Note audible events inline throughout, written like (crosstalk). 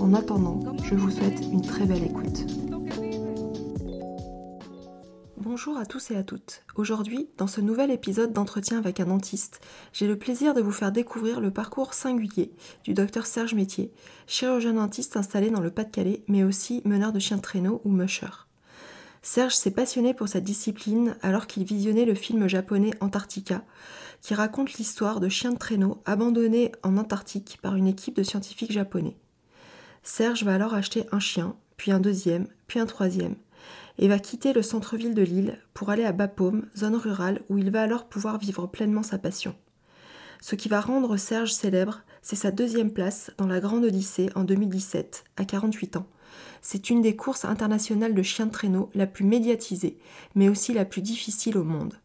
En attendant, je vous souhaite une très belle écoute. Bonjour à tous et à toutes. Aujourd'hui, dans ce nouvel épisode d'entretien avec un dentiste, j'ai le plaisir de vous faire découvrir le parcours singulier du docteur Serge Métier, chirurgien dentiste installé dans le Pas-de-Calais, mais aussi meneur de chiens de traîneau ou musher. Serge s'est passionné pour cette discipline alors qu'il visionnait le film japonais Antarctica, qui raconte l'histoire de chiens de traîneau abandonnés en Antarctique par une équipe de scientifiques japonais. Serge va alors acheter un chien, puis un deuxième, puis un troisième, et va quitter le centre-ville de Lille pour aller à Bapaume, zone rurale, où il va alors pouvoir vivre pleinement sa passion. Ce qui va rendre Serge célèbre, c'est sa deuxième place dans la Grande Odyssée en 2017, à 48 ans. C'est une des courses internationales de chiens de traîneau la plus médiatisée, mais aussi la plus difficile au monde.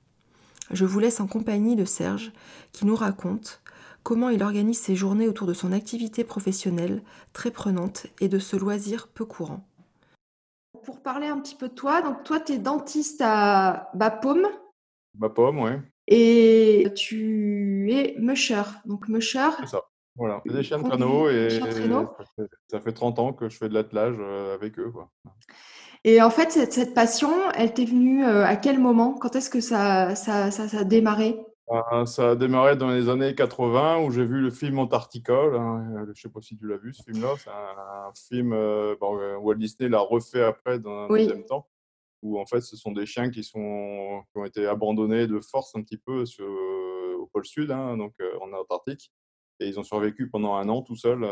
Je vous laisse en compagnie de Serge, qui nous raconte comment il organise ses journées autour de son activité professionnelle très prenante et de ce loisir peu courant. Pour parler un petit peu de toi, donc toi tu es dentiste à Bapaume. Bapaume, oui. Et tu es musher. Donc musher. C'est ça. Voilà, des chiens de traîneau et ça fait, 30 ans que je fais de l'attelage euh, avec eux. Quoi. Et en fait, cette, cette passion, elle t'est venue euh, à quel moment? Quand est-ce que ça, ça, ça, ça a démarré? Euh, ça a démarré dans les années 80 où j'ai vu le film Antarctica. Hein, je ne sais pas si tu l'as vu ce film-là. C'est un, film euh, bon, euh, Walt Disney l'a refait après dans un deuxième temps. Où en fait, ce sont des chiens qui, sont, qui ont été abandonnés de force un petit peu sur, au pôle sud, hein, donc en Antarctique. Et ils ont survécu pendant un an tout seuls,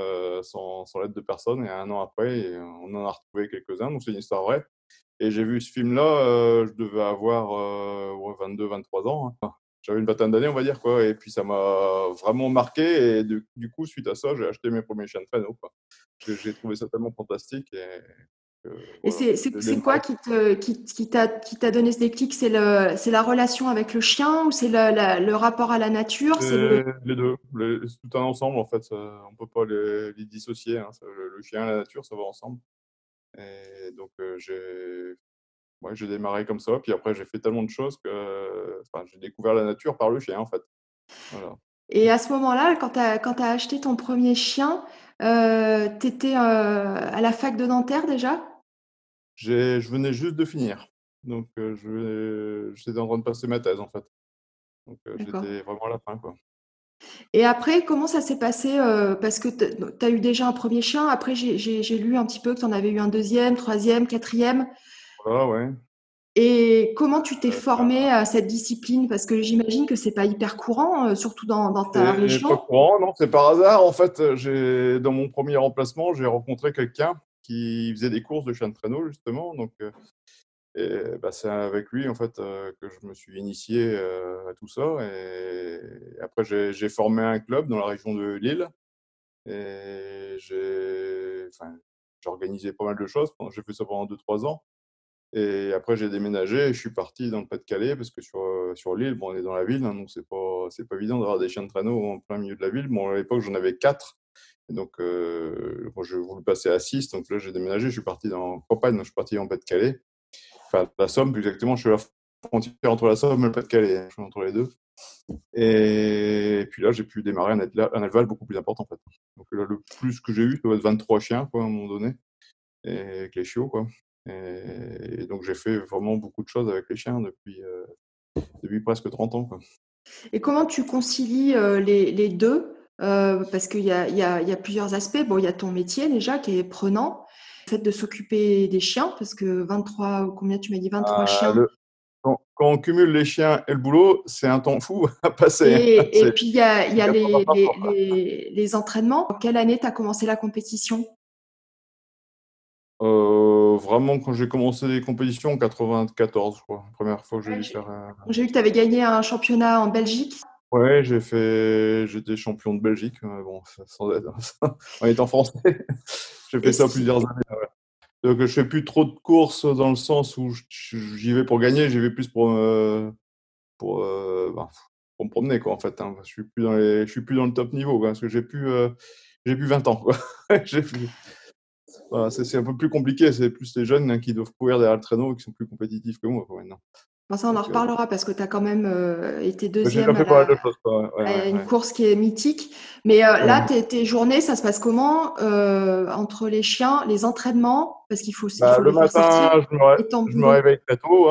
sans, sans l'aide de personne. Et un an après, on en a retrouvé quelques-uns. Donc c'est une histoire vraie. Et j'ai vu ce film-là, je devais avoir 22-23 ans. Hein j'avais une vingtaine d'années, on va dire, quoi. Et puis ça m'a vraiment marqué. Et du coup, suite à ça, j'ai acheté mes premiers chiens de traîneau. J'ai trouvé ça tellement fantastique. Et, et c'est quoi qui t'a qui, qui donné ce déclic? C'est la relation avec le chien ou c'est le, le, rapport à la nature? Le... Les deux. C'est tout un ensemble, en fait. on ne peut pas les, les dissocier. Hein. Le, chien et la nature, ça va ensemble. Et donc, j'ai j'ai démarré comme ça, puis après, j'ai fait tellement de choses que enfin, j'ai découvert la nature par le chien, en fait. Voilà. Et à ce moment-là, quand tu as, as, acheté ton premier chien, euh, tu étais euh, à la fac de Nanterre déjà? Je venais juste de finir. Donc, euh, j'étais en train de passer ma thèse, en fait. Donc, euh, j'étais vraiment à la fin, quoi. Et après, comment ça s'est passé Parce que tu as eu déjà un premier chien. Après, j'ai lu un petit peu que tu en avais eu un deuxième, troisième, quatrième. Et comment tu t'es formé à cette discipline? Parce que j'imagine que c'est pas hyper courant, euh, surtout dans, dans ta région. Pas courant, non, c'est par hasard. En fait, j'ai dans mon premier remplacement, j'ai rencontré quelqu'un qui faisait des courses de chien de traîneau justement. Donc, euh, bah, c'est avec lui en fait euh, que je me suis initié à tout ça. Et après, j'ai formé un club dans la région de Lille. Et j'ai enfin, organisé pas mal de choses. J'ai fait ça pendant 2-3 ans. Et après, j'ai déménagé et je suis parti dans le Pas-de-Calais parce que sur, euh, sur l'île, bon, on est dans la ville, hein, donc c'est pas, pas évident d'avoir des chiens de traîneau en plein milieu de la ville. Bon, à l'époque, j'en avais quatre. Donc, euh, bon, je voulais passer à six. Donc là, j'ai déménagé. Je suis parti dans campagne, donc je suis parti en Pas-de-Calais. Enfin, la Somme, plus exactement. Je suis à la frontière entre la Somme et le Pas-de-Calais. Hein, je suis entre les deux. Et puis là, j'ai pu démarrer un, élevage beaucoup plus important, en fait. Donc là, le plus que j'ai eu, ça doit être 23 chiens, quoi, à un moment donné. Avec les chiots, quoi. Et, donc, j'ai fait vraiment beaucoup de choses avec les chiens depuis, euh, depuis presque 30 ans. Quoi. Et comment tu concilies euh, les, les, deux? Euh, Parce qu'il y a, y, a, y a, plusieurs aspects. Bon, il y a ton métier déjà qui est prenant. Le fait de s'occuper des chiens, parce que 23, combien tu m'as dit? 23 ah, chiens? quand, on cumule les chiens et le boulot, c'est un temps fou à passer. Et, et puis, il y a, y a les, les, les, les, entraînements. En quelle année tu as commencé la compétition? Euh, vraiment, quand j'ai commencé les compétitions en 94, je crois. Première fois que j'ai dû faire. J'ai vu que tu avais gagné un championnat en Belgique. Ouais, j'ai fait, j'étais champion de Belgique, euh, bon, sans être, (laughs) en étant français. j'ai fait ça plusieurs années. Ouais. Donc, je fais plus trop de courses dans le sens où j'y vais pour gagner, j'y vais plus pour, pour, euh, ben, pour me promener, quoi, en fait. Hein. Je suis plus dans les, je suis plus dans le top niveau, parce que j'ai plus, euh, j'ai plus 20 ans, quoi. (laughs) voilà, c'est un peu plus compliqué. C'est plus les jeunes hein, qui doivent courir derrière le traîneau qui sont plus compétitifs que moi, maintenant. Bon, ça, on en euh, reparlera parce que tu as quand même euh, été deuxième à, une course qui est mythique. Mais euh, là, tes, journées, ça se passe comment entre les chiens, les entraînements? Parce qu'il faut, bah, Le matin, je me, réveille très tôt.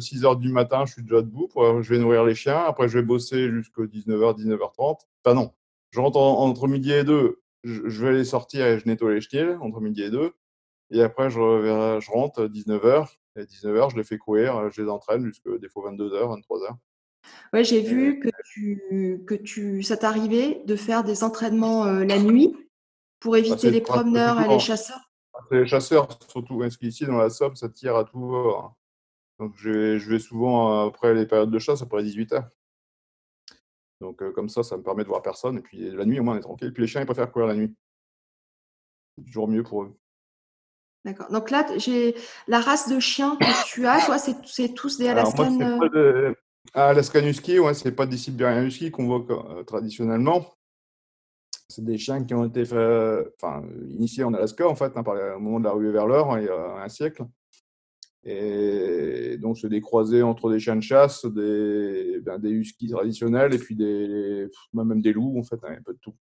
6 hein. h du matin, je suis déjà debout. je vais nourrir les chiens. Après, je vais bosser jusqu'à 19h, 19h30. Enfin, non. Je rentre entre midi et 2. Je, vais les sortir et je nettoie les chiens entre midi et 2. Et après, je, je rentre 19h. Et à 19h, je les fais courir, euh, je les entraîne jusqu'à des fois 22h, 23h. Ouais, j'ai vu que, tu, que tu, ça t'arrivait de faire des entraînements euh, la nuit pour bah, éviter les promeneurs et les chasseurs? Les chasseurs, surtout, parce qu'ici, dans la Somme, ça tire à tout hein. Donc, je, je, vais souvent, après les périodes de chasse, après 18h. Donc, euh, comme ça, ça me permet de voir personne. Et puis, la nuit, au moins, on est tranquille. Et puis, les chiens, ils préfèrent courir la nuit. C'est toujours mieux pour eux. D'accord. Donc là, j'ai la race de chiens que tu as, toi, c'est tous des Alaskan. Alors de... Alaskan Husky, ouais, c'est pas des Siberian Husky qu'on voit euh, traditionnellement. C'est des chiens qui ont été enfin, initiés en Alaska, en fait, hein, par, au moment de la ruée vers l'or, il y a un siècle. Et donc, c'est des entre des chiens de chasse, des, ben, huskies traditionnels et puis des, même des loups, en fait, hein, un peu de tout.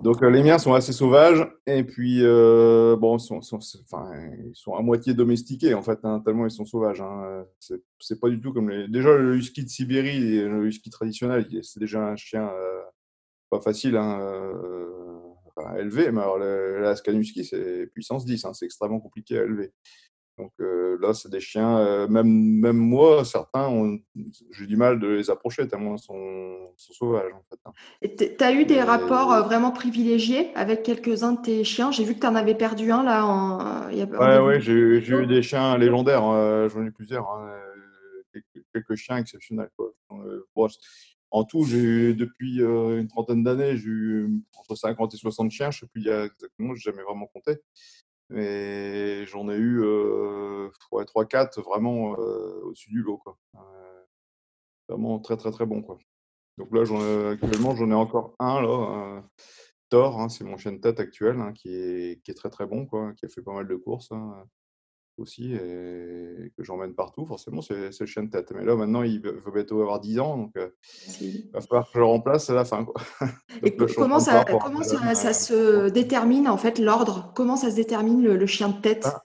Donc euh, les miens sont assez sauvages et puis euh, bon, ils sont à moitié domestiqués en fait, hein, tellement ils sont sauvages. Hein. C'est pas du tout comme les. Déjà le husky de Sibérie, le husky traditionnel, c'est déjà un chien euh, pas facile hein, à élever, mais alors l'Ascan husky c'est puissance 10, hein, c'est extrêmement compliqué à élever. Donc euh, là, c'est des chiens, euh, même, même moi, certains, j'ai du mal de les approcher tellement ils sont, sauvages. En fait, hein. tu as eu des rapports euh, vraiment privilégiés avec quelques-uns de tes chiens? J'ai vu que tu en avais perdu un là. En, oui, j'ai eu des chiens légendaires, hein, j'en ai plusieurs. Hein, quelques, chiens exceptionnels. en tout, j'ai eu depuis une trentaine d'années, j'ai eu entre 50 et 60 chiens, je ne sais plus exactement, je n'ai jamais vraiment compté. Mais j'en ai eu euh, 3-4 vraiment au-dessus du lot. Vraiment très très très bon. Quoi. Donc là, actuellement, j'en ai encore un là. Thor, hein, c'est mon chien de tête actuel, hein, qui, est, très très bon, qui a fait pas mal de courses. Hein aussi et que j'emmène partout, forcément, c'est le chien de tête. Mais là, maintenant, il va bientôt avoir 10 ans, donc euh, il va falloir que je le remplace à la fin. Quoi. (laughs) et comment, ça, comment ça, ça, se détermine, en fait, l'ordre? Comment ça se détermine le, chien de tête? Ah,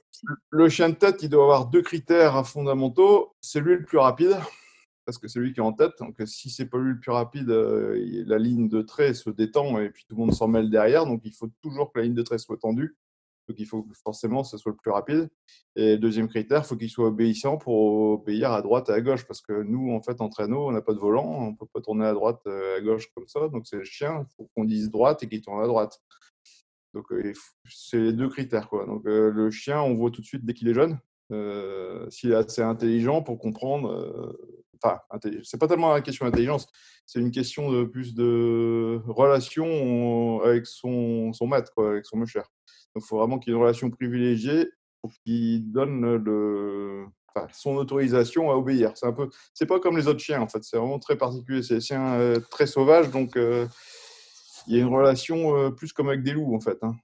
Le chien de tête, il doit avoir deux critères fondamentaux. C'est lui le plus rapide, parce que c'est lui qui est en tête. Donc, si c'est pas lui le plus rapide, euh, la ligne de trait se détend et puis tout le monde s'en mêle derrière. Donc, il faut toujours que la ligne de trait soit tendue. Donc il faut forcément que ce soit le plus rapide. Et deuxième critère, il faut qu'il soit obéissant pour obéir à droite et à gauche. Parce que nous, en fait, en traîneau, on n'a pas de volant, on ne peut pas tourner à droite euh, à gauche comme ça. Donc c'est le chien, il faut qu'on dise droite et qu'il tourne à droite. Donc euh, c'est les deux critères. Quoi. Donc euh, le chien, on voit tout de suite dès qu'il est jeune. S'il est assez intelligent pour comprendre. Enfin, c'est pas tellement une question d'intelligence, c'est une question de plus de relation avec son, son maître, quoi, avec son monsieur. Il faut vraiment qu'il y ait une relation privilégiée pour qu'il donne son autorisation à obéir. C'est un peu, c'est pas comme les autres chiens en fait. C'est vraiment très particulier. C'est des chiens euh, très sauvages, donc euh, il y a une relation euh, plus comme avec des loups en fait. Hein.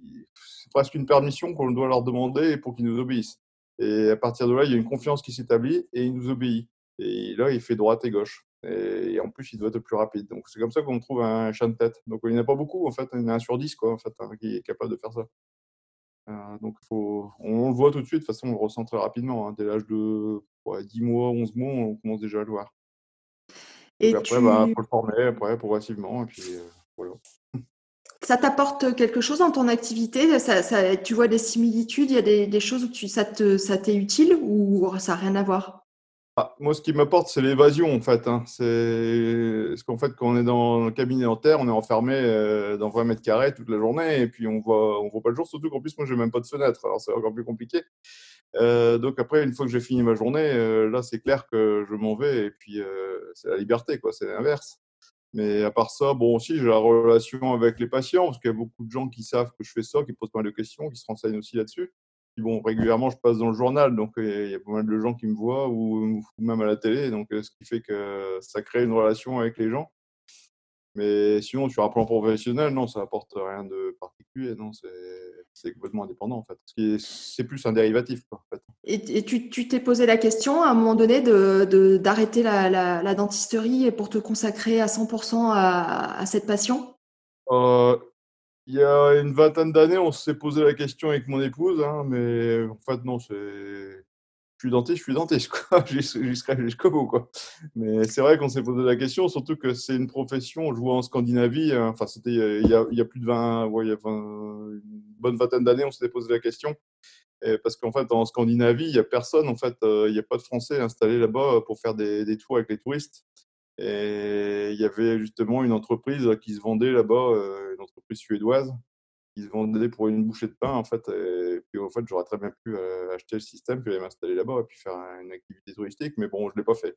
c'est presque une permission qu'on doit leur demander pour qu'ils nous obéissent. Et à partir de là, il y a une confiance qui s'établit et il nous obéit. Et là, il fait droite et gauche. Et, en plus, il doit être plus rapide. Donc, c'est comme ça qu'on trouve un chien de tête. Donc, il n'y en a pas beaucoup, en fait. Il y en a un sur 10, quoi, en fait, hein, qui est capable de faire ça. Euh, donc, faut, on, le voit tout de suite. De toute façon, on le ressent très rapidement. Hein. Dès l'âge de 10 mois, 11 mois, on commence déjà à le voir. Et après, il bah, faut le former après, progressivement. Et puis, euh, voilà. Ça t'apporte quelque chose dans ton activité? Ça, Tu vois des similitudes? Il y a des, choses où tu, ça t'est utile ou ça n'a rien à voir? Ah, moi, ce qui m'apporte, c'est l'évasion, en fait. Hein. C'est parce qu'en fait, quand on est dans le cabinet dentaire, on est enfermé euh, dans 20 mètres carrés toute la journée, et puis on voit, on voit pas le jour. Surtout qu'en plus, moi, j'ai même pas de fenêtre, alors c'est encore plus compliqué. Euh, donc après, une fois que j'ai fini ma journée, euh, là, c'est clair que je m'en vais, et puis c'est la liberté, quoi. C'est l'inverse. Mais à part ça, bon, aussi, j'ai la relation avec les patients, parce qu'il y a beaucoup de gens qui savent que je fais ça, qui posent pas mal de questions, qui se renseignent aussi là-dessus bon, régulièrement, je passe dans le journal, donc il y a pas mal de gens qui me voient, ou, même à la télé, donc ce qui fait que ça crée une relation avec les gens. Mais sinon, sur un plan professionnel, non, ça apporte rien de particulier, non, c'est complètement indépendant en fait. C'est plus un dérivatif. Quoi, en fait. Et, tu t'es posé la question à un moment donné d'arrêter de, la, la, dentisterie pour te consacrer à 100% à, à, cette passion? Euh, il y a une vingtaine d'années, on s'est posé la question avec mon épouse, hein, mais en fait, non, c'est. Je suis dentiste, je suis dentiste, quoi. (laughs) Jusqu'au bout, quoi. Mais c'est vrai qu'on s'est posé la question, surtout que c'est une profession, je vois en Scandinavie, hein, enfin, c'était il, y a, plus de 20, ouais, il y a une bonne vingtaine d'années, on s'était posé la question. Parce qu'en fait, en Scandinavie, il n'y a personne, en fait, euh, il n'y a pas de Français installés là-bas pour faire des tours avec les touristes. Et il y avait justement une entreprise qui se vendait là-bas, euh, une entreprise suédoise, qui se vendait pour une bouchée de pain, en fait. Et puis, en fait, j'aurais très bien pu euh, acheter le système, puis aller m'installer là-bas et puis faire une activité touristique. Mais bon, je ne l'ai pas fait.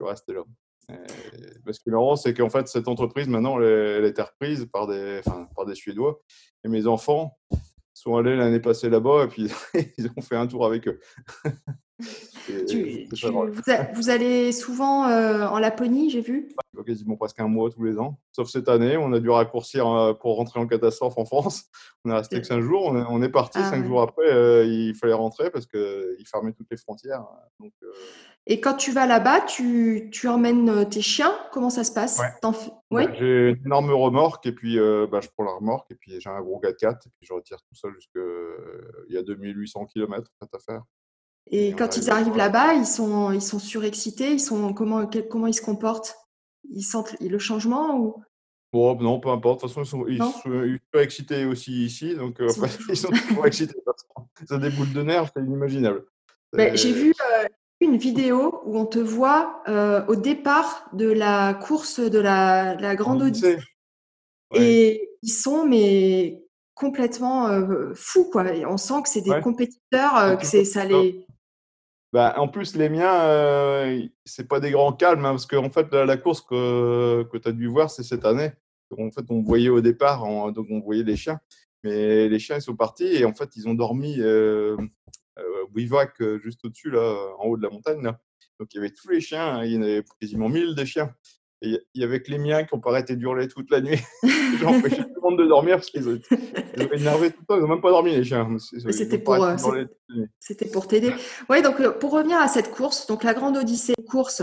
Je resté là. Et... Ce qui marrant, c'est qu'en fait, cette entreprise, maintenant, elle, a reprise par des, enfin, par des Suédois. Et mes enfants sont allés l'année passée là-bas et puis (laughs) ils ont fait un tour avec eux. (laughs) vous, allez souvent euh, en Laponie, j'ai vu? Quasiment presque un mois tous les ans. Sauf cette année, on a dû raccourcir euh, pour rentrer en catastrophe en France. On est resté que cinq jours. On est, parti ah cinq jours après. Euh, il fallait rentrer parce qu'ils fermaient toutes les frontières. Donc, Et quand tu vas là-bas, tu, tu, emmènes tes chiens? Comment ça se passe? Ouais. J'ai une énorme remorque et puis bah, je prends la remorque et puis j'ai un gros 4x4 et puis je retire tout ça jusqu'à il y a 2800 km à faire. Et, quand ils arrivent là-bas, ils sont, ils sont surexcités, ils sont, comment, comment ils se comportent? Ils sentent le changement ou? Bon, non, peu importe. De toute façon, ils sont, ils sont surexcités aussi ici, donc euh, ils, sont toujours excités. (laughs) Ça des boules de nerfs, c'est inimaginable. J'ai vu euh, une vidéo où on te voit euh, au départ de la course de la, la Grande Odyssée. Et ils sont mais complètement fous, quoi. on sent que c'est des compétiteurs, que c'est ça les bah, en plus, les miens, euh, c'est pas des grands calmes, hein, parce qu'en fait, la, course que, que tu as dû voir, c'est cette année. En fait, on voyait au départ, donc on voyait les chiens, mais les chiens, ils sont partis et en fait, ils ont dormi euh, euh, juste au-dessus, là, en haut de la montagne. Donc, il y avait tous les chiens, hein, il y en avait quasiment 1000 de chiens. Il y avait que les miens qui ont pas arrêté d'hurler toute la nuit. (laughs) J'empêchais tout le monde de dormir parce qu'ils étaient énervés tout le temps. Ils n'ont même pas dormi, les chiens. C'était pour, euh, c'était pour t'aider. Oui, donc euh, pour revenir à cette course, donc la Grande Odyssée, course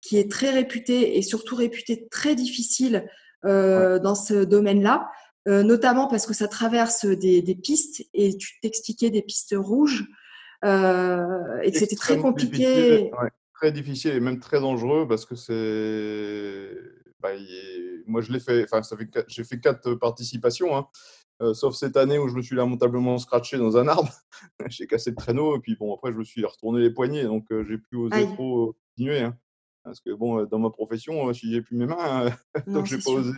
qui est très réputée et surtout réputée très difficile euh, dans ce domaine-là, notamment parce que ça traverse des, des pistes et tu t'expliquais des pistes rouges et que c'était très compliqué très difficile et même très dangereux parce que c'est. Bah, moi, je l'ai fait. Enfin, ça fait j'ai fait quatre participations, hein. euh, sauf cette année où je me suis lamentablement scratché dans un arbre. (laughs) j'ai cassé le traîneau et puis bon, après, je me suis retourné les poignets, donc euh, j'ai plus osé trop continuer. Hein. Parce que bon, dans ma profession, si j'ai plus mes mains, (laughs) donc j'ai pas osé,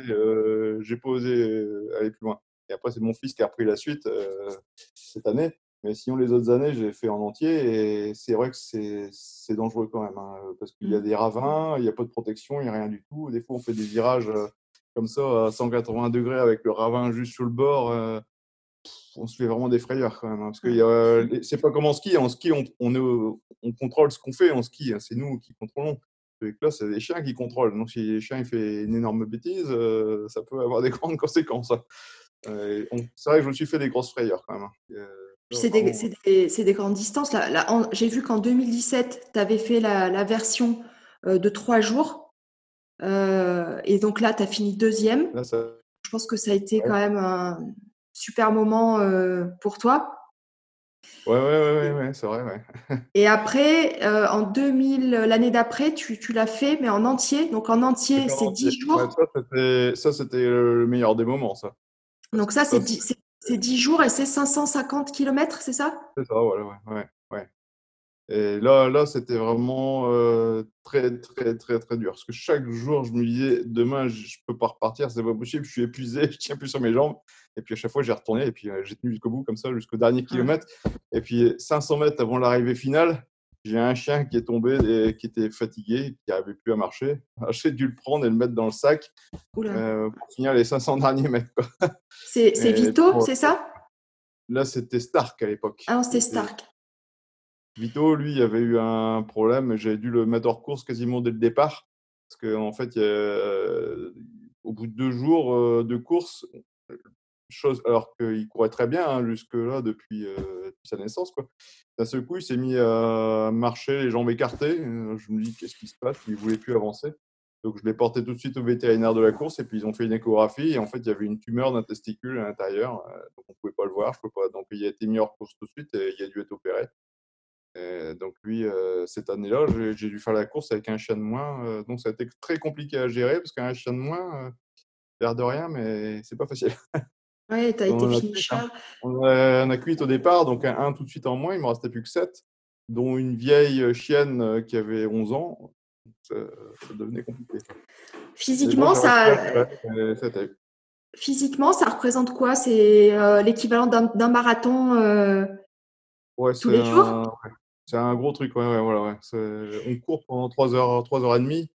j'ai pas osé aller plus loin. Et après, c'est mon fils qui a repris la suite euh, cette année. Mais sinon, les autres années, j'ai fait en entier et c'est vrai que c'est dangereux quand même. Hein, parce qu'il y a mmh. des ravins, il n'y a pas de protection, il n'y a rien du tout. Des fois, on fait des virages euh, comme ça à 180 degrés avec le ravin juste sur le bord. Euh, on se fait vraiment des frayeurs quand même. Hein, parce que c'est pas comme en ski. En ski, on, on, on contrôle ce qu'on fait en ski. Hein, c'est nous qui contrôlons. Et là, c'est les chiens qui contrôlent. Donc, si les chiens fait une énorme bêtise, euh, ça peut avoir des (laughs) grandes conséquences. c'est vrai que je me suis fait des grosses frayeurs quand même. C'est des, grandes distances. J'ai vu qu'en 2017, tu avais fait la, version euh, de trois jours. Euh, et donc là, tu as fini deuxième. Je pense que ça a été quand même un super moment euh, pour toi. Ouais, ouais, ouais, c'est vrai. (laughs) et après, en 2000, l'année d'après, tu, l'as fait, mais en entier. Donc en entier, c'est 10 jours. ça, c'était le meilleur des moments, ça. Donc ça, c'est c'est 10 jours et c'est 550 km, c'est ça? C'est ça, voilà, ouais, ouais, Et là, là c'était vraiment euh, très, très, très, très dur. Parce que chaque jour, je me disais, demain, je ne peux pas repartir, c'est pas possible, je suis épuisé, (laughs) je tiens plus sur mes jambes. Et puis à chaque fois, j'ai retourné et puis euh, j'ai tenu jusqu'au bout, comme ça, jusqu'au dernier kilomètre. Et puis 500 mètres avant l'arrivée finale, j'ai un chien qui est tombé et qui était fatigué, qui n'arrivait plus à marcher. (laughs) J'ai dû le prendre et le mettre dans le sac euh, pour finir les 500 derniers mètres. C'est (laughs) Vito, c'est ça? Là, c'était Stark à l'époque. Ah, c'était Stark. Vito, lui, il avait eu un problème. J'avais dû le mettre hors course quasiment dès le départ. Parce qu'en en fait, euh, au bout de deux jours euh, de course, alors qu'il courait très bien hein, jusque-là depuis, euh, sa naissance. D'un seul coup, il s'est mis à marcher les jambes écartées. Je me dis, qu'est-ce qui se passe? Il ne voulait plus avancer. Donc, je l'ai porté tout de suite au vétérinaire de la course et puis ils ont fait une échographie. Et en fait, il y avait une tumeur d'un testicule à l'intérieur. donc, on ne pouvait pas le voir. Donc, il a été mis hors course tout de suite et il a dû être opéré donc lui, cette année-là, j'ai dû faire la course avec un chien de moins. donc ça a été très compliqué à gérer parce qu'un chien de moins, l'air de rien, mais c'est pas facile. (laughs) Ouais, tu as été fini On a, on a cuit au départ, donc un, tout de suite en moins, il me restait plus que 7, dont une vieille chienne qui avait 11 ans. Ça, devenait compliqué. Physiquement, ça... Physiquement, ça représente quoi? C'est l'équivalent d'un marathon ouais, tous les jours? c'est un gros truc, ouais, ouais, voilà, ouais. On court pendant 3 heures, 3 heures et demie.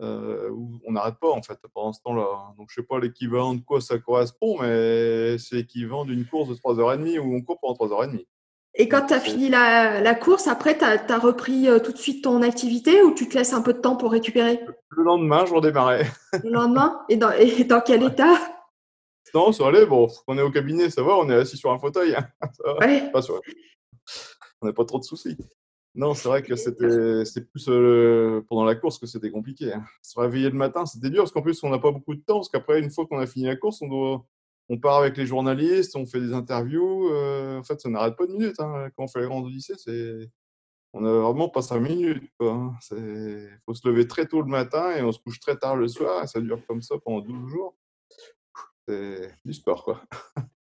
Euh, on n'arrête pas en fait pendant ce temps-là. Donc je sais pas l'équivalent de quoi ça correspond, mais c'est l'équivalent d'une course de 3 heures et demie où on court pendant 3 heures et demie. Et quand tu as fini la, course, après, tu as, repris euh, tout de suite ton activité ou tu te laisses un peu de temps pour récupérer? Le lendemain, je redémarrais. Le lendemain? Et dans, et (laughs) dans quel état? Non, ça allait. Bon, on est au cabinet, ça va, on est assis sur un fauteuil. Hein. Ouais. Pas sur on n'a pas trop de soucis. Non, c'est vrai que c'était plus euh, pendant la course que c'était compliqué. Hein. Se réveiller le matin, c'était dur parce qu'en plus, on n'a pas beaucoup de temps. Parce qu'après, une fois qu'on a fini la course, on, doit, on part avec les journalistes, on fait des interviews. Euh, en fait, ça n'arrête pas de minutes. Hein. Quand on fait la grande odyssée, c'est. On n'a vraiment pas cinq minutes. Il hein. faut se lever très tôt le matin et on se couche très tard le soir. Et ça dure comme ça pendant 12 jours. C'est du sport, quoi. (laughs)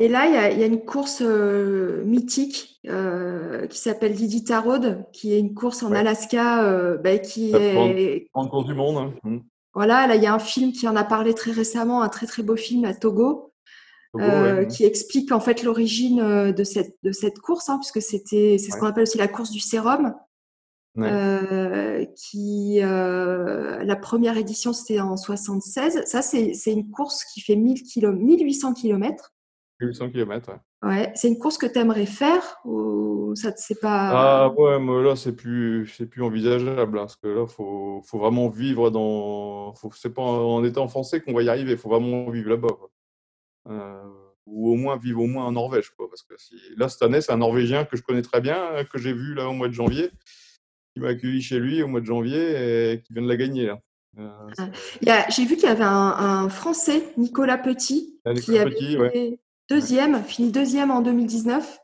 Et là, il y a, une course euh, mythique euh, qui s'appelle Didita Road, qui est une course en Alaska, euh, bah, qui est en cours du monde. Hein. Mmh. Voilà, là, il y a un film qui en a parlé très récemment, un très très beau film à Togo, qui explique en fait l'origine de cette de cette course, hein, puisque c'était c'est ce qu'on appelle aussi la course du sérum. qui la première édition c'était en 76. Ça c'est une course qui fait 1000 km, 1800 km 800 km, ouais. ouais. C'est une course que tu aimerais faire ou ça c'est pas. Ah ouais, mais là, c'est plus, c'est plus envisageable. Hein, parce que là, il faut, faut, vraiment vivre dans. C'est pas en étant français qu'on va y arriver. Il faut vraiment vivre là-bas. Euh, ou au moins vivre au moins en Norvège. Quoi, parce que si... Là, cette année, c'est un Norvégien que je connais très bien, que j'ai vu là au mois de janvier, qui m'a accueilli chez lui au mois de janvier et qui vient de la gagner. Là. Euh, ah. J'ai vu qu'il y avait un, Français, Nicolas Petit, ah, qui Petit, ouais. Deuxième, fini deuxième en 2019.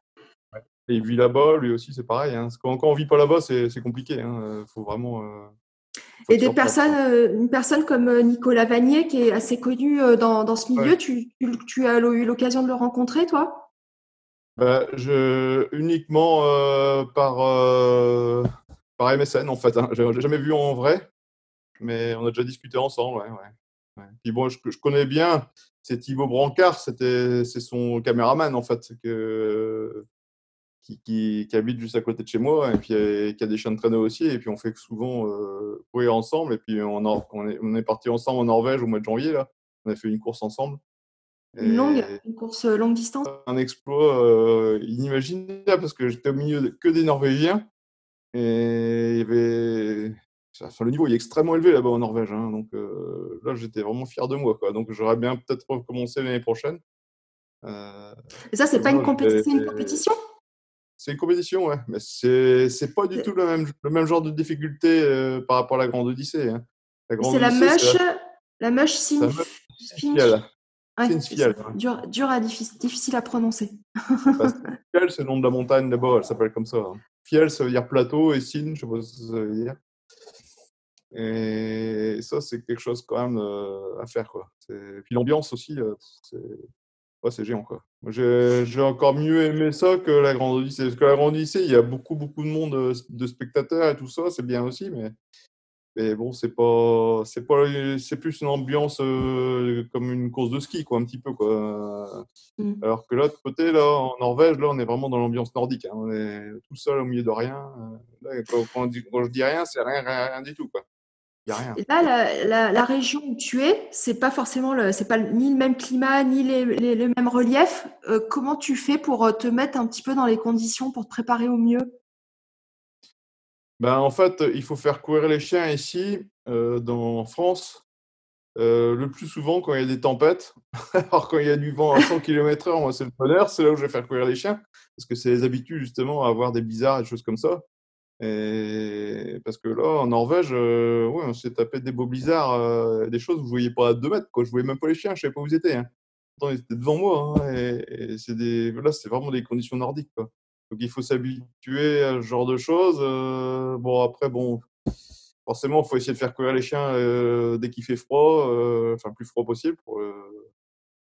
Et il vit là-bas, lui aussi, c'est pareil. Hein. Quand, on ne vit pas là-bas, c'est compliqué. Il hein. faut vraiment. Euh, et des personnes, euh, une personne comme euh, Nicolas Vanier, qui est assez connu dans, ce milieu, tu, as eu l'occasion de le rencontrer, toi? Bah, je, Uniquement par, par MSN, en fait. Hein. Je l'ai jamais vu en vrai, mais on a déjà discuté ensemble. Ouais, Puis bon, je, je, connais bien c'est Thibaut Brancard, c'était, c'est son caméraman en fait, que, qui, qui, habite juste à côté de chez moi et puis euh, qui a des chiens de traîneau aussi. Et puis on fait souvent euh, courir ensemble. Et puis on, on est, on est parti ensemble en Norvège au mois de janvier. Là. On a fait une course ensemble. Une longue, une course euh, longue distance Un exploit inimaginable parce que j'étais au milieu de, que des Norvégiens. Et il y avait le niveau est extrêmement élevé là-bas en Norvège. Hein, donc euh, là, j'étais vraiment fier de moi. Quoi. Donc j'aurais bien peut-être recommencé l'année prochaine. Euh, Et ça, c'est pas une, compétition une compétition? C'est une compétition, ouais. Mais c'est, pas du tout le même, le même genre de difficulté euh, par rapport à la Grande Odyssée. Hein. c'est la mush, la... mush Sinf... Ouais, dur, dur à difficile, à prononcer. (laughs) c'est le nom de la montagne là-bas, elle s'appelle comme ça. Hein. Fiel, ça veut dire plateau, et Sin, je sais pas ce que ça veut dire. Et ça, c'est quelque chose quand même euh, à faire. Quoi. Puis l'ambiance aussi, euh, Ouais, c'est géant, quoi. J'ai encore mieux aimé ça que la Grande Odyssée. Parce que la Grande Odyssée, il y a beaucoup, beaucoup de monde, heu, de spectateurs et tout ça, c'est bien aussi, mais mais bon, c'est pas c'est pas, c'est plus une ambiance, comme une course de ski, quoi, un petit peu, quoi. Mmh. Alors que l'autre côté, là, en Norvège, là, on est vraiment dans l'ambiance nordique, hein. On est tout seul au milieu de rien, là, quand je dis rien, c'est rien, rien, rien du tout, quoi. Il y a rien. Et là, la, la- la région où tu es, c'est pas forcément le, c'est pas ni le même climat, ni les, les, les mêmes reliefs. Euh, comment tu fais pour euh, te mettre un petit peu dans les conditions pour te préparer au mieux? Ben, en fait, il faut faire courir les chiens ici, heu, dans en France, le plus souvent quand il y a des tempêtes. (laughs) Alors quand il y a du vent à 100 kilomètres/heure, moi, c'est le bonheur, c'est là où je vais faire courir les chiens. Parce que c'est les habitudes justement à avoir des blizzards et des choses comme ça. Parce que là, en Norvège, heu, ouais, on s'est tapé des beaux blizzards, heu, des choses où je voyais pas à 2 mètres, quoi. Je voyais même pas les chiens, je savais pas où ils étaient, hein. Pourtant, ils étaient devant moi, hein, et c'est des là, c'est vraiment des conditions nordiques. Donc il faut s'habituer à ce genre de choses, heu, bon après bon, forcément, il faut essayer de faire courir les chiens, dès qu'il fait froid, enfin, plus froid possible pour,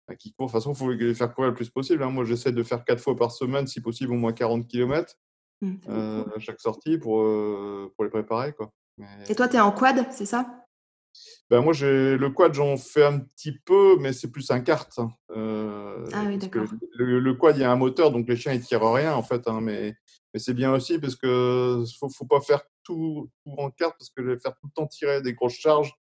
bah, qu'ils courent. De toute façon, il faut les faire courir le plus possible, hein. Moi, j'essaie de faire 4 fois par semaine, si possible, au moins 40 kilomètres. Heu, beaucoup. à chaque sortie pour, les préparer, quoi. Mais Et toi, tu es en quad, c'est ça? bah, moi, j'ai le quad, j'en fais un petit peu, mais c'est plus un kart, hein, Ah heu, oui, d'accord. le le quad, il y a un moteur, donc les chiens, ils tirent rien, en fait, hein, mais mais c'est bien aussi parce que faut faut pas faire tout tout en kart parce que faire tout le temps tirer des grosses charges,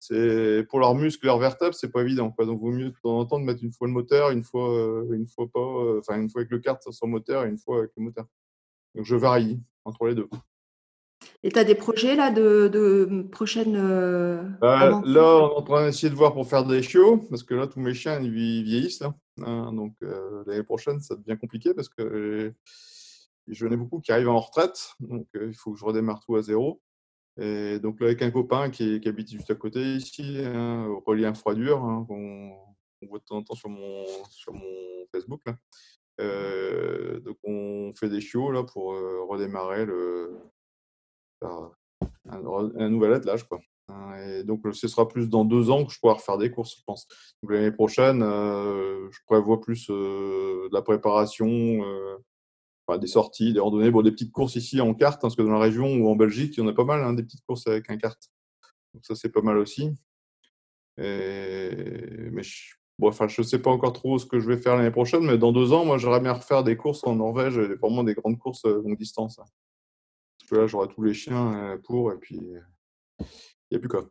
c'est pour leurs muscles, leurs vertèbres, c'est pas évident, quoi. Donc vaut mieux de temps en temps de mettre une fois le moteur, une fois, heu, une fois pas, enfin, une fois avec le kart sans moteur et une fois avec le moteur. Donc je varie entre les 2. Et tu as des projets là de, de prochaines euh, Bah, là, on est en train d'essayer de voir pour faire des chiots, parce que là, tous mes chiens, ils vie- vieillissent, là. Hein, donc, euh, l'année prochaine, ça devient compliqué parce que j'en ai beaucoup qui arrivent en retraite, donc euh, il faut que je redémarre tout à zéro. Et donc, là, avec un copain qui, qui habite juste à côté ici, hein, au relien Froidure, hein, qu'on on voit de temps en temps sur mon, sur mon Facebook, là. Euh, donc, on fait des chiots, là, pour euh, redémarrer le, un, un nouvel attelage, quoi. Hein, Et donc, ce sera plus dans deux ans que je pourrai refaire des courses, je pense. Donc, l'année prochaine, euh, je prévois plus de la préparation, enfin, des sorties, des randonnées, bon, des petites courses ici en carte, hein, parce que dans la région ou en Belgique, il y en a pas mal, hein, des petites courses avec un kart. Donc, ça, c'est pas mal aussi. Mais je... Bon, enfin, je sais pas encore trop ce que je vais faire l'année prochaine, mais dans deux ans, moi, j'aimerais bien refaire des courses en Norvège, vraiment des grandes courses euh, longue distance. hein. Parce que là, j'aurai tous les chiens euh, pour, et puis il n'y a plus quoi.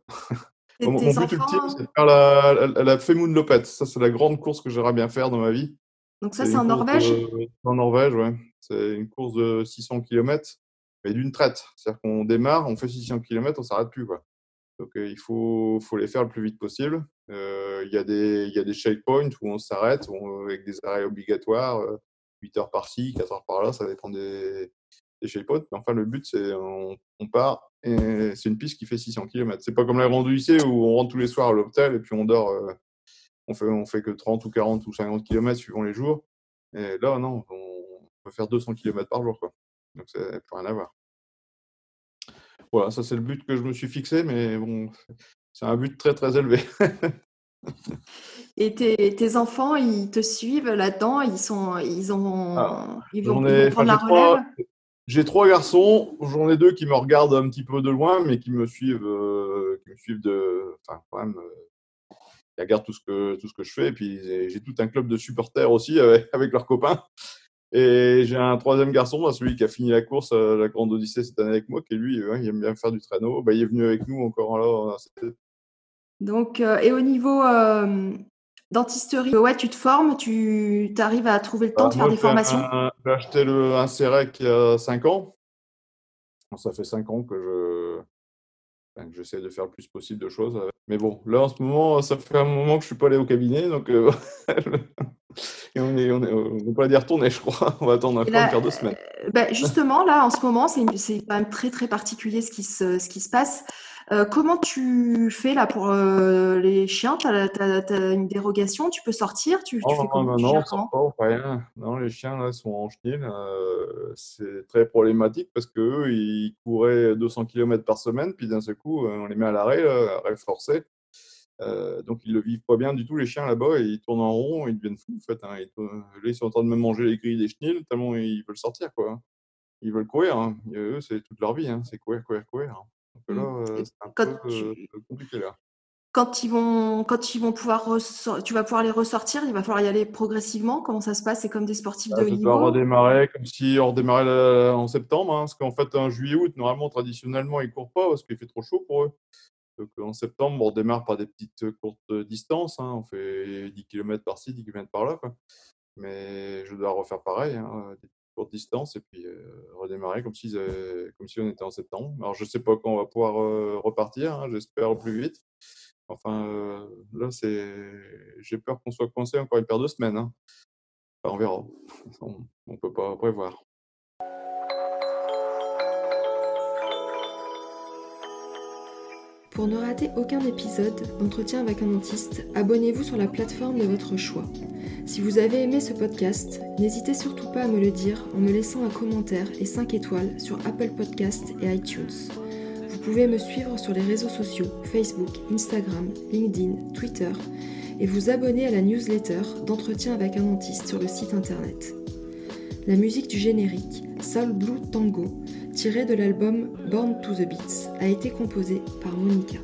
Mon, but ultime, c'est de faire la, la, la Femoun Lopet. Ça, c'est la grande course que j'aimerais bien faire dans ma vie. Donc ça, C'est en Norvège? de- en Norvège, ouais. C'est une course de 600 km, mais d'une traite. C'est-à-dire qu'on démarre, on fait 600 km, on s'arrête plus, quoi. Donc, euh, il faut, les faire le plus vite possible. Euh, Il y, a des- y checkpoints où on s'arrête, avec des arrêts obligatoires, euh, 8 heures par-ci, 4 heures par-là, ça dépend des, des checkpoints. Mais enfin, le but, c'est on, part et c'est une piste qui fait 600 km. C'est pas comme la Grande Odyssée où on rentre tous les soirs à l'hôtel et puis on dort, euh, on fait, fait que 30 ou 40 ou 50 km suivant les jours. Et là, non, on peut faire 200 km par jour. Donc, ça n'a plus rien à voir. Voilà, ça, c'est le but que je me suis fixé, mais bon, c'est un but très, très élevé. Et tes, tes enfants, ils te suivent là-dedans? Ils sont, ils Ah, ont, ils vont, j'en ils vont prendre la relève? j'ai trois garçons. J'en ai deux qui me regardent un petit peu de loin, mais qui me suivent, euh, qui me suivent de, enfin, quand même, euh, ils regardent tout ce que, tout ce que je fais. Et puis, j'ai j'ai tout un club de supporters aussi avec, avec leurs copains. Et j'ai un troisième garçon, bah, celui qui a fini la course, euh, la Grande Odyssée cette année avec moi, qui lui, euh, il aime bien faire du traîneau. Bah, il est venu avec nous encore là. c'était- Donc, euh, et au niveau euh, dentisterie, ouais, tu te formes, tu arrives à trouver le temps Bah, de faire des formations? j'ai acheté le, un Cérec il y a 5 ans. Ça fait 5 ans que je, j'essaie de faire le plus possible de choses. Mais bon, là en ce moment, ça fait un moment que je suis pas allé au cabinet, donc euh, (laughs) et on est, on est, on va pas d'y retourner, je crois. (laughs) On va attendre là, paire de semaines. ben, justement, là, en ce moment, c'est quand même très, très particulier ce qui se, ce qui se passe. Euh, comment tu fais là pour euh, les chiens? Tu as, une dérogation? Tu peux sortir? Tu, tu Oh, fais comment? non, non, on sort pas, on fait rien. Non, les chiens là sont en chenil. euh, c'est très problématique parce que eux, ils couraient 200 km par semaine, puis d'un seul coup, euh, on les met à l'arrêt, arrêt forcé. Euh, donc ils le vivent pas bien du tout les chiens là-bas et ils tournent en rond, ils deviennent fous en fait. Hein. Ils, là ils sont en train de me manger les grilles des chenilles tellement ils veulent sortir quoi. Hein. Ils veulent courir, hein. eux c'est toute leur vie, hein. c'est courir, courir, courir. Donc là Mmh. euh, Et c'est un quand peu tu euh, compliqué là. quand ils vont quand ils vont pouvoir tu vas pouvoir les ressortir, il va falloir y aller progressivement? Comment ça se passe? C'est comme des sportifs Ah, de haut je dois niveau? redémarrer comme si on redémarrait en septembre, parce qu'en fait en juillet, août, normalement traditionnellement ils courent pas parce qu'il fait trop chaud pour eux. Donc en septembre, on redémarre par des petites courtes distances, hein. On fait 10 kilomètres par-ci, 10 kilomètres par-là. Mais je dois refaire pareil, hein, des courtes distances et puis, redémarrer comme si comme si on était en septembre. Alors je sais pas quand on va pouvoir, repartir, hein, j'espère plus vite. Enfin, là c'est j'ai peur qu'on soit coincé encore une paire de semaines, hein. On verra. (laughs) On on peut pas prévoir. Pour ne rater aucun épisode d'entretien avec un dentiste, abonnez-vous sur la plateforme de votre choix. Si vous avez aimé ce podcast, n'hésitez surtout pas à me le dire en me laissant un commentaire et 5 étoiles sur Apple Podcasts et iTunes. Vous pouvez me suivre sur les réseaux sociaux Facebook, Instagram, LinkedIn, Twitter et vous abonner à la newsletter d'entretien avec un dentiste sur le site internet. La musique du générique, Soul Blue Tango, tirée de l'album Born to the Beats, a été composée par Monica.